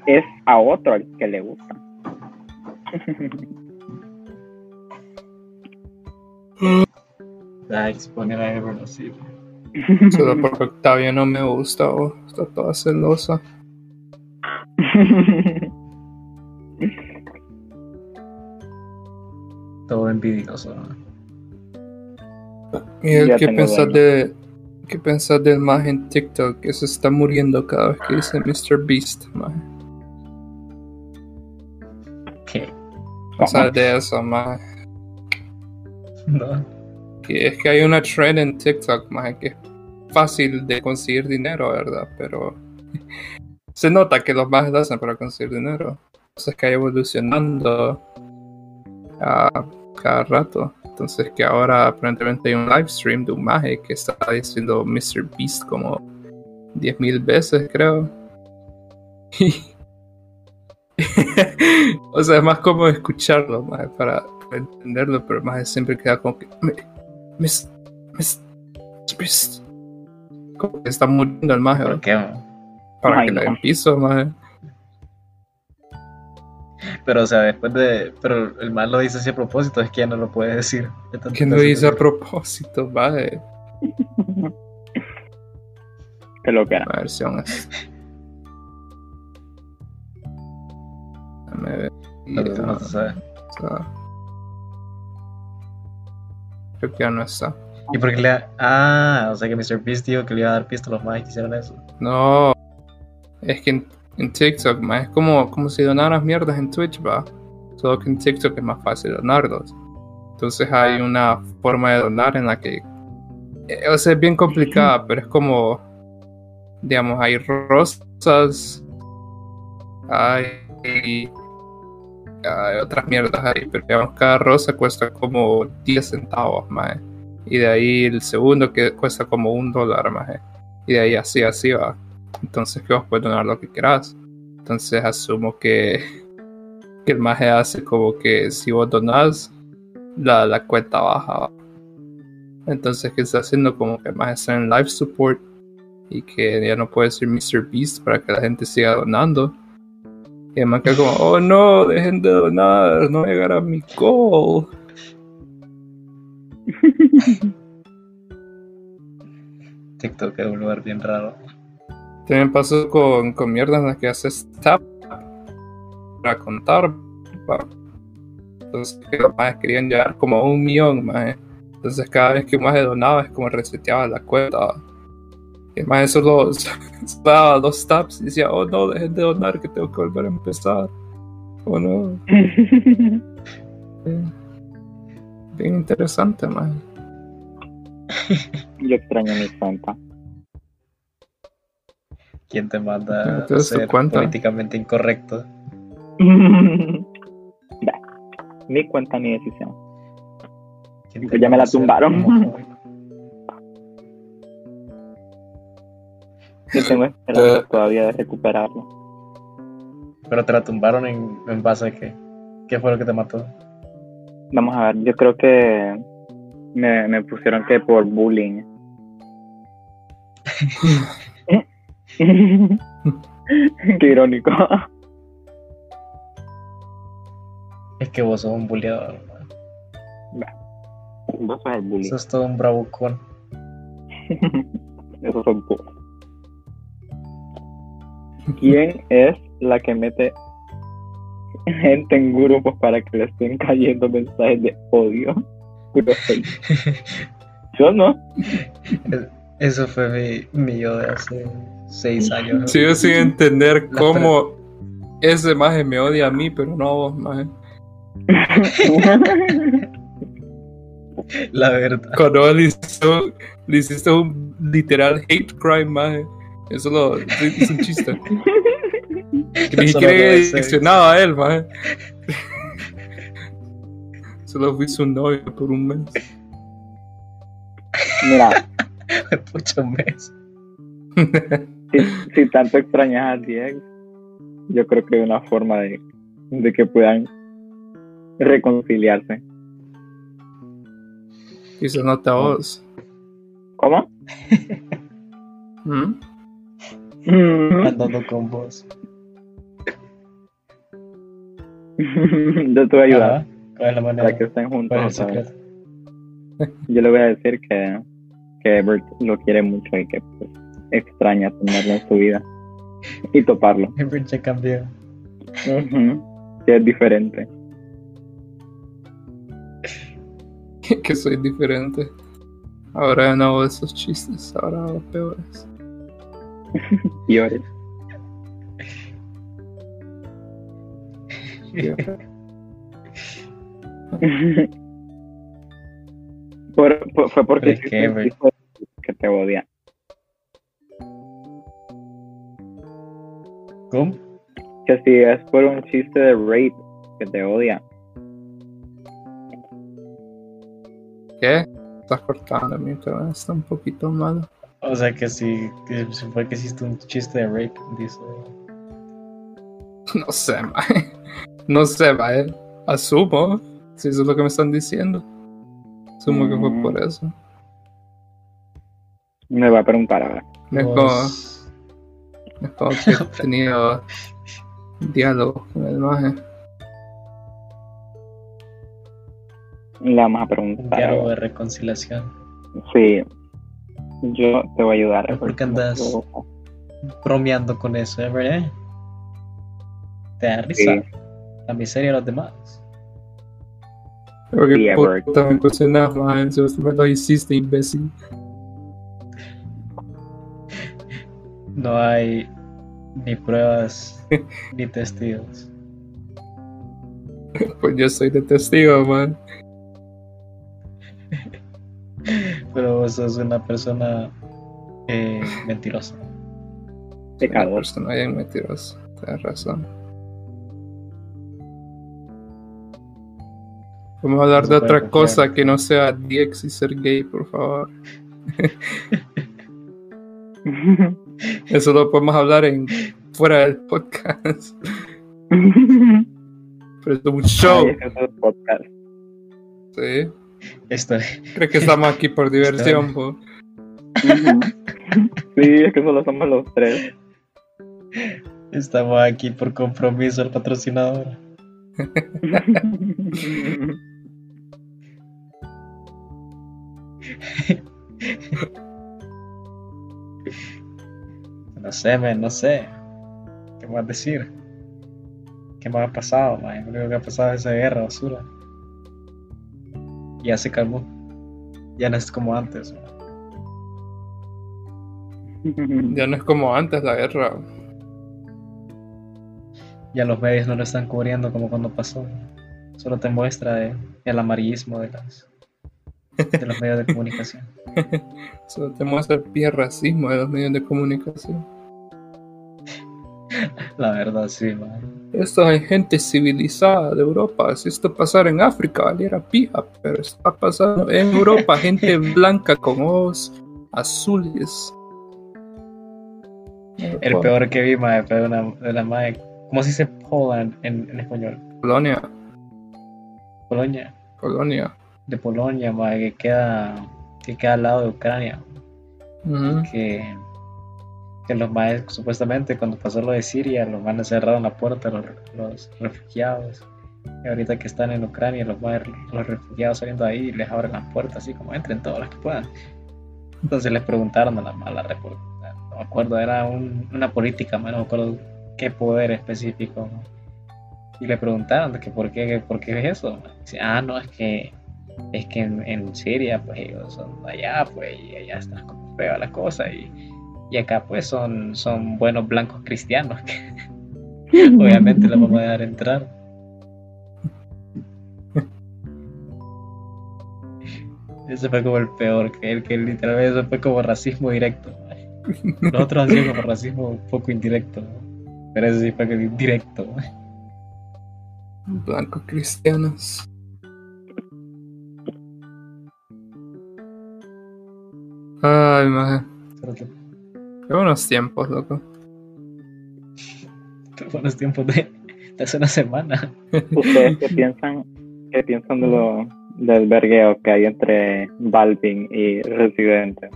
es a otro al que le gusta. a exponer a Ever así. Solo porque Octavia no me gusta o está toda celosa. Todo envidioso. ¿no? Miguel, Ya ¿qué pensás de qué pensás del más en TikTok que se está muriendo cada vez que dice Mr. Beast, maje? ¿Qué? Sea, de eso. No. Que es que hay una trend en TikTok, maje, que es fácil de conseguir dinero, ¿verdad? Pero se nota que los más lo hacen para conseguir dinero. Entonces que hay evolucionando a cada rato. Entonces que ahora aparentemente hay un live stream de un maje que está diciendo Mr. Beast como 10.000 veces, creo. o sea, es más como escucharlo, maje, para entenderlo, pero más siempre queda como que... "Me- Miss, Miss, Beast. Como que está muriendo el maje, ¿Por qué? para Ay, que le no. den piso, maje. Pero, o sea, después de. Pero el mal lo dice así a propósito, es que ya no lo puede decir. ¿Quién lo dice a propósito, maje? que lo que era. La versión es. Déjame ver. No, se sabe. Está- Creo que ya no está. ¿Y por qué le da- Ah, o sea que Mr. Beast dijo que le iba a dar pista a los más que hicieron eso. No. Es que en, TikTok, ma, es como, como si donaras mierdas en Twitch, va. Solo que en TikTok es más fácil donarlos. Entonces hay una forma de donar en la que. eh, O sea, es bien complicada, pero es como. Digamos, hay rosas. Hay. Hay otras mierdas ahí, pero digamos, cada rosa cuesta como 10 centavos, más. Y de ahí el segundo que cuesta como un dólar, más. Y de ahí así, así va. Entonces que vos puedes donar lo que quieras. Entonces asumo que, que el maje hace como que si vos donás, la, la cuenta baja. Entonces que está haciendo como que el maje está en live support y que ya no puede ser Mr. Beast para que la gente siga donando. Y man queda como, oh no, dejen de donar, no llegar a mi goal. TikTok es un lugar bien raro. También pasó con, con mierdas en las que haces tap para contar. pa. Entonces que los más querían llegar como a un millón más. Entonces cada vez que un más donaba es como reseteaba la cuenta. Y el más solo daba dos taps y decía, oh no, dejen de donar que tengo que volver a empezar. Oh no. Bien, bien interesante, más. Yo extraño mi cuenta. ¿Quién te manda a Entonces, ¿tu ser políticamente incorrecto? Bah, mi cuenta, mi decisión. ¿Quién Pues ya me la tumbaron. Yo tengo esperanza todavía de recuperarlo. Pero te la tumbaron en, en base a qué? ¿Qué fue lo que te mató? Vamos a ver, yo creo que me, me pusieron que por bullying. Qué irónico. Es que vos sos un buleador. man. Vos sos el bullying. Sos todo un bravucón. Eso son vos. ¿Quién es la que mete gente en grupos para que le estén cayendo mensajes de odio? Yo no. Eso fue mi, mi yo de hace seis años. Sigo sin entender La cómo ese maje me odia a mí, pero no a vos, maje. La verdad. Cuando le hiciste, le hiciste un literal hate crime, maje. Eso lo es un chiste. Que ni siquiera direccionado a él, maje. Solo fui su novio por un mes. Mira, Pucho mes. si, si tanto extrañas a Diego, yo creo que hay una forma de, de que puedan reconciliarse. Quizás no te a vos. ¿Cómo? ¿Mm? Andando con vos. yo te voy a ayudar Ajá. ¿Cuál es la para que estén juntos. Yo le voy a decir que, que Bert lo quiere mucho y que pues, extraña tenerlo en su vida y toparlo. Siempre se cambió. Ujú, Que es diferente. que soy diferente. Ahora no hago esos chistes, ahora hago peores. Peores. Por- por- fue porque es hiciste que, un Bert. chiste que te odia. ¿Cómo? Que si es por un chiste de rape que te odia. ¿Qué? Estás cortando mi internet, está un poquito malo. O sea que si, que si fue que hiciste un chiste de rape, dice. No sé, mae. No sé, mae. Asumo. Si eso es lo que me están diciendo. Asumo que fue Mm. por eso. Me va a preguntar ahora. Es como, vos- es como que he tenido diálogo con el maje. Le vamos a Un preguntar. diálogo de reconciliación. Sí. Yo te voy a ayudar. ¿por qué andas? Bromeando con eso, ¿eh, verdad? Te da risa Sí. la miseria de los demás. Pero Sí, que Edward. puta me. Si vos me lo hiciste, imbécil. No hay ni pruebas ni testigos. Pues yo soy de testigo, man. Pero vos sos una persona eh, mentirosa. Una Pecador. persona bien mentirosa. Tienes razón. Vamos a hablar de otra confiar. cosa que no sea DX y ser gay, por favor. Eso lo podemos hablar en fuera del podcast. Pero esto es un show. Ay, es el podcast. Sí. Esto Creo que estamos aquí por diversión, po. Sí, es que solo somos los tres. estamos aquí por compromiso al patrocinador. No sé, men, no sé. ¿Qué más decir? ¿Qué más ha pasado, man? Lo único que ha pasado es esa guerra basura. Ya se calmó. Ya no es como antes. man. Ya no es como antes la guerra. Ya los medios no lo están cubriendo como cuando pasó. Solo te muestra eh, el amarillismo de, las, de los medios de comunicación. Eso te muestra el pie racismo de los medios de comunicación. La verdad, sí, man. Esto es gente civilizada de Europa. Si esto pasara en África, valiera pija. Pero está pasando en Europa. gente blanca con ojos azules. El peor que vi, mae, fue una, de la mae. ¿Cómo se dice Poland en, en español? Polonia. Polonia. Polonia. De Polonia, que queda, que queda al lado de Ucrania. Ujú. Que, que los maes, supuestamente, cuando pasó lo de Siria, los maes cerraron la puerta a los, los refugiados. Y ahorita que están en Ucrania, los maes, los refugiados saliendo ahí, les abren las puertas, así como entren todas las que puedan. Entonces les preguntaron a la mala no me acuerdo, era un- una política, no me acuerdo qué poder específico. ¿no? Y le preguntaron que por qué, que por qué es eso. Dice, ah, no, es que es que en, en Siria, pues ellos son allá, pues, y allá está como fea la cosa, y, y acá, pues, son, son buenos blancos cristianos, que obviamente los vamos a dejar entrar. Ese fue como el peor, que el que literalmente eso fue como racismo directo. Los otros han sido como racismo un poco indirecto, pero ese sí fue como directo. mae. Blancos cristianos. Ay, maje. Qué buenos tiempos, loco. Qué buenos tiempos de, de hace una semana. ¿Ustedes qué piensan, qué piensan de lo, del vergueo que hay entre Balvin y Residente?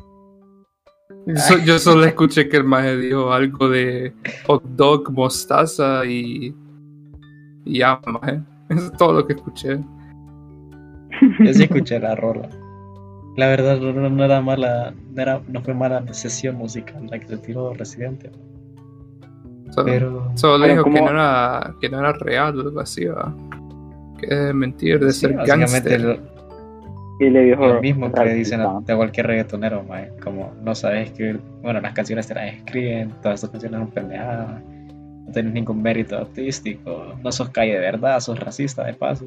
So- yo solo escuché que el maje dijo algo de hot dog, mostaza y. y ya, maje. Eso es todo lo que escuché. Yo sí escuché la rola. La verdad no, no- era mala, no, era, no fue mala sesión musical la que se tiró Residente. Solo, Pero solo Pero dijo que no, era, que no era real o algo así, ¿va? Que es mentir, de sí, ser gangster. lo, Y le dijo lo mismo que le dicen a, cualquier reggaetonero, mae, como no sabes escribir, bueno, las canciones te las escriben, todas estas canciones son pendejadas, no tienes ningún mérito artístico, no sos calle de verdad, sos racista de paso.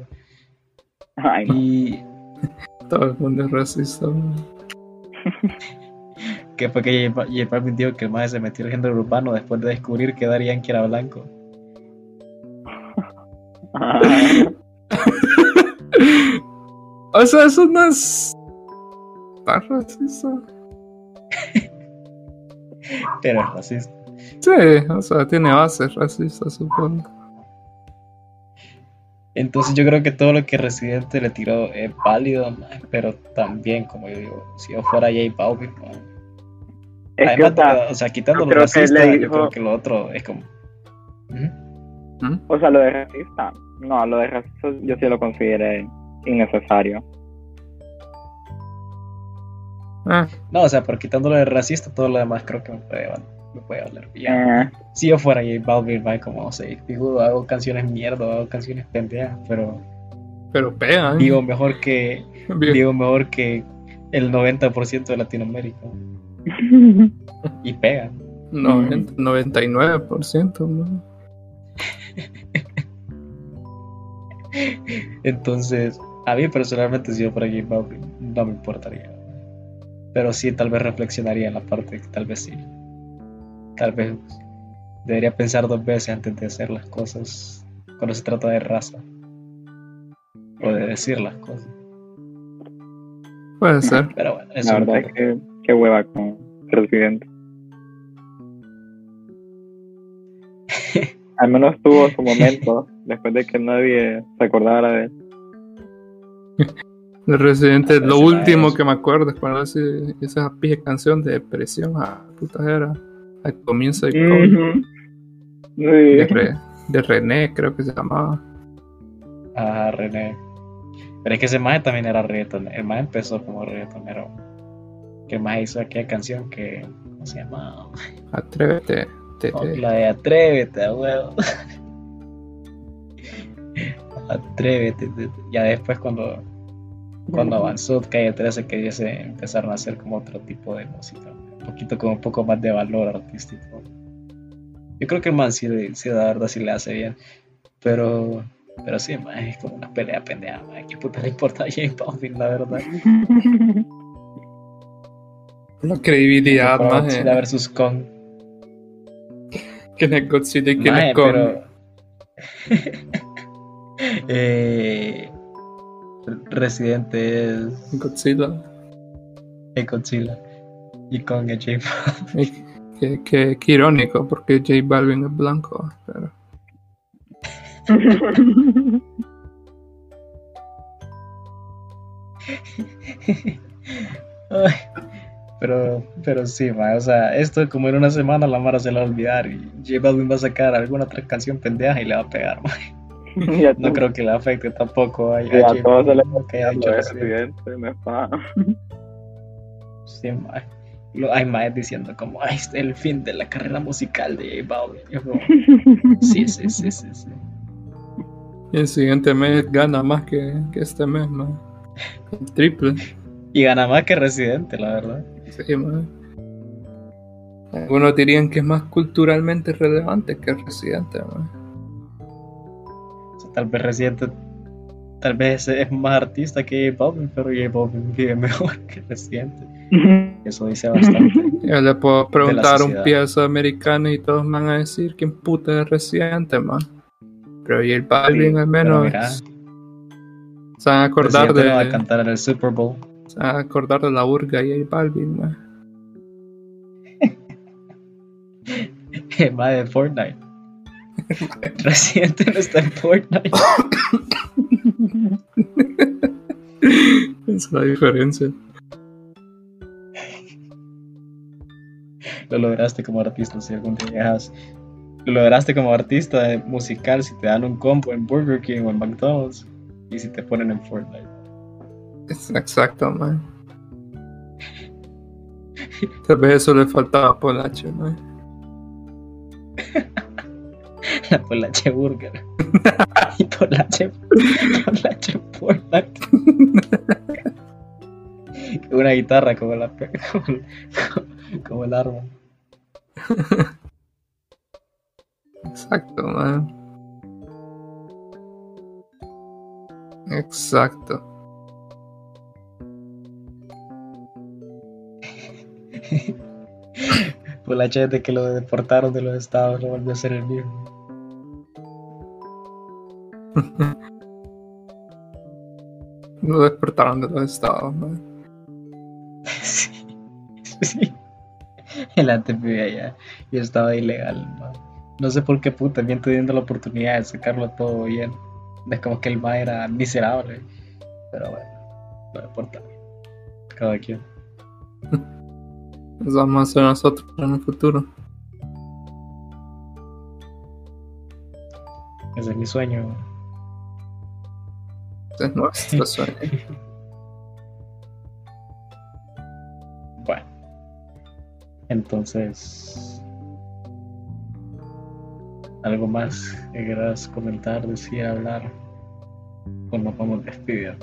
Ay, no. Y Todo el mundo es racista. que fue que J Balvin dijo que el mae se metió al género urbano después de descubrir que Daddy Yankee era blanco. o sea, eso no es. tan racista. Pero es racista. Sí, o sea, tiene bases racistas, supongo. Entonces yo creo que todo lo que Residente le tiró es válido, mae, pero también, como yo digo, si yo fuera J Balvin, Es que, además, o sea, o sea, quitando lo que racista, le yo dijo- creo que lo otro es como... ¿Mm? ¿Mm? o sea, lo de racista, no, lo de racista yo sí lo consideré innecesario. Ah, No, o sea, pero quitándolo de racista, todo lo demás creo que me puede, me puede valer bien. Eh, Si yo fuera J Balvin, mae, como, no sé, digo, hago canciones mierda, hago canciones pendejas, pero Pero pegan. Vivo mejor que, Bien. vivo mejor que el 90% de Latinoamérica. Y pegan. 90, 99%, ¿no? Entonces, a mí personalmente, si yo fuera J Balvin, no me importaría. Pero sí, tal vez reflexionaría en la parte que tal vez sí. Tal vez debería pensar dos veces antes de hacer las cosas cuando se trata de raza. O de decir las cosas. Puede ser. Pero bueno, eso La es un verdad es poco- que qué hueva con presidente. Al menos tuvo su momento después de que nadie se acordara de él. El Residente, Pero lo último que me acuerdo es cuando hace esa pija canción de depresión a puta era al comienzo de COVID, Ujú. de, Sí. Re- de René, creo que se llamaba. Ajá, René. Pero es que ese maje también era reggaetonero. El maje empezó como reggaetonero. Que el maje hizo aquella canción que. ¿Cómo se llama? Atrévete. te- Oh, La de Atrévete, a huevo. Atrévete. te- te- Ya después, cuando, cuando avanzó Calle 13, que ya se empezaron a hacer como otro tipo de música. Poquito como un poco más de valor artístico. Yo creo que el man sí, sí, la verdad sí le hace bien. Pero. Pero sí, man, es como una pelea pendeja, man. ¿Qué puta le importa a J Balvin, la verdad? La credibilidad más Godzilla versus Kong. quién es Godzilla y quién es Kong. pero. eh, Residente es Godzilla. es Godzilla. Y Kong es J Balvin. Qué, qué- qué irónico, porque J Balvin es blanco. Pero Ay, pero, pero sí, ma, o sea, esto como en una semana la Mara se la va a olvidar y J Balvin va a sacar alguna otra canción pendeja y le va a pegar, ma. A No creo que le afecte tampoco a, a a J todos se les me. Sí, ma. Lo- Hay más diciendo como, ay, es el fin de la carrera musical de J Balvin. Yo como, sí, sí, sí, sí, sí. y el siguiente mes gana más que, que este mes. El triple. Y gana más que Residente, la verdad. Sí, man. Algunos dirían que es más culturalmente relevante que Residente, man. O sea, tal vez Residente, tal vez es más artista que J Balvin, pero J Balvin vive mejor que Residente. Eso dice bastante. Yo le puedo preguntar a un pieza americano y todos me van a decir quién puta es Residente, man. Pero y el Balvin al Pero menos mira, se van a acordar Residente no va a de cantar en el Super Bowl. se van a acordar de la urga y el Balvin, man. Más de Fortnite. Residente no está en Fortnite. Es la diferencia. Lo lograste como artista si algún día. Lo lograste como artista eh, musical si te dan un combo en Burger King o en McDonald's. Y si te ponen en Fortnite. Es exacto, man. Tal vez eso le faltaba a Polache, man. La Polache Burger. y Polache. Polache Fortnite. Una guitarra como la como, como el arma. Exacto, man. Exacto. Polache desde que lo deportaron de los estados no volvió a ser el mismo. Lo despertaron de los estados, man. Sí, sí. El antes vivía allá y estaba ilegal. man. No sé por qué puta, bien teniendo la oportunidad de sacarlo todo bien. Es como que el ma era miserable. Pero bueno, no importa. Cada quien. Eso vamos a hacer nosotros en el futuro. Ese es mi sueño. Ese es nuestro sueño. Bueno. Entonces. ¿Algo más que quieras comentar, decir, hablar? pues nos vamos despedir.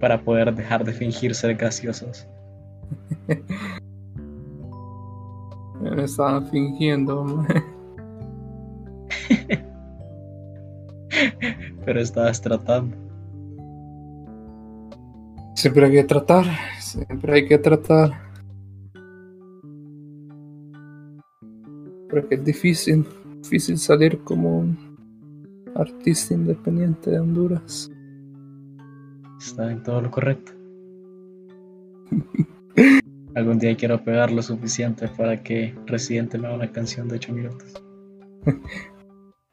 Para poder dejar de fingir ser graciosos. Me estaban fingiendo. Pero estabas tratando. Siempre hay que tratar, siempre hay que tratar. Porque es difícil, difícil salir como un artista independiente de Honduras. Está en todo lo correcto. Algún día quiero pegar lo suficiente para que Residente me haga una canción de 8 minutos.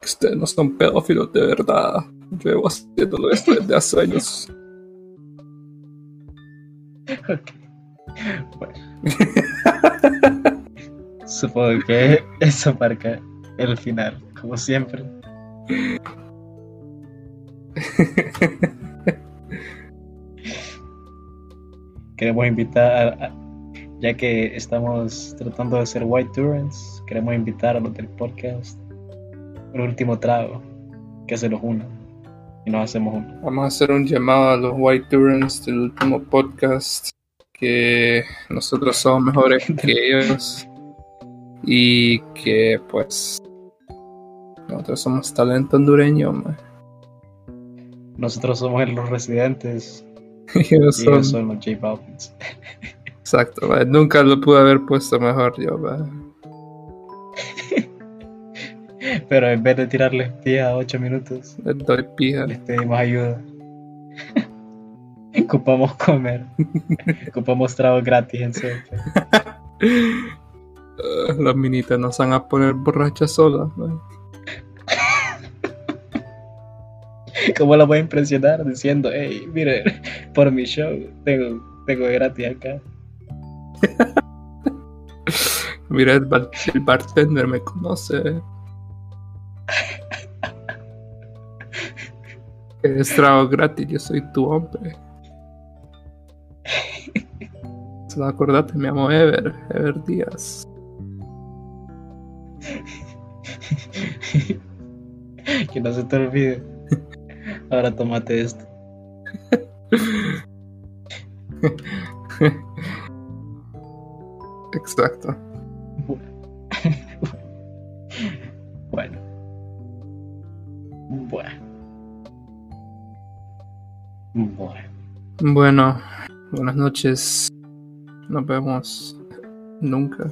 Ustedes no son pedófilos de verdad. Llevo haciéndolo esto desde hace años. Ok. Bueno. Supongo que eso marca el final, como siempre. Queremos invitar, a- a- ya que estamos tratando de ser White Durants, queremos invitar a los del podcast un último trago, que se los una y nos hacemos uno. Vamos a hacer un llamado a los White Durants del último podcast. Que nosotros somos mejores que ellos. Y que pues. Nosotros somos talento hondureño, man. Nosotros somos los residentes Y ellos son- ellos son los J Balvins. Exacto. Nunca lo pude haber puesto mejor yo. Pero en vez de tirarles pie a 8 minutos, Les doy pija. les pedimos ayuda. Ocupamos comer. Ocupamos tragos gratis en serio. Ah, las minitas nos van a poner borrachas solas, man. ¿Cómo la voy a impresionar diciendo, hey, mire, por mi show tengo, tengo gratis acá? Mira, el, bar- el bartender me conoce. Eres trago gratis, yo soy tu hombre. Solo acordate, me llamo Ever, Ever Díaz. que no se te olvide. Ahora tómate esto. Exacto. Bueno. Bueno. Bueno. Bueno, buenas noches. Nos vemos nunca.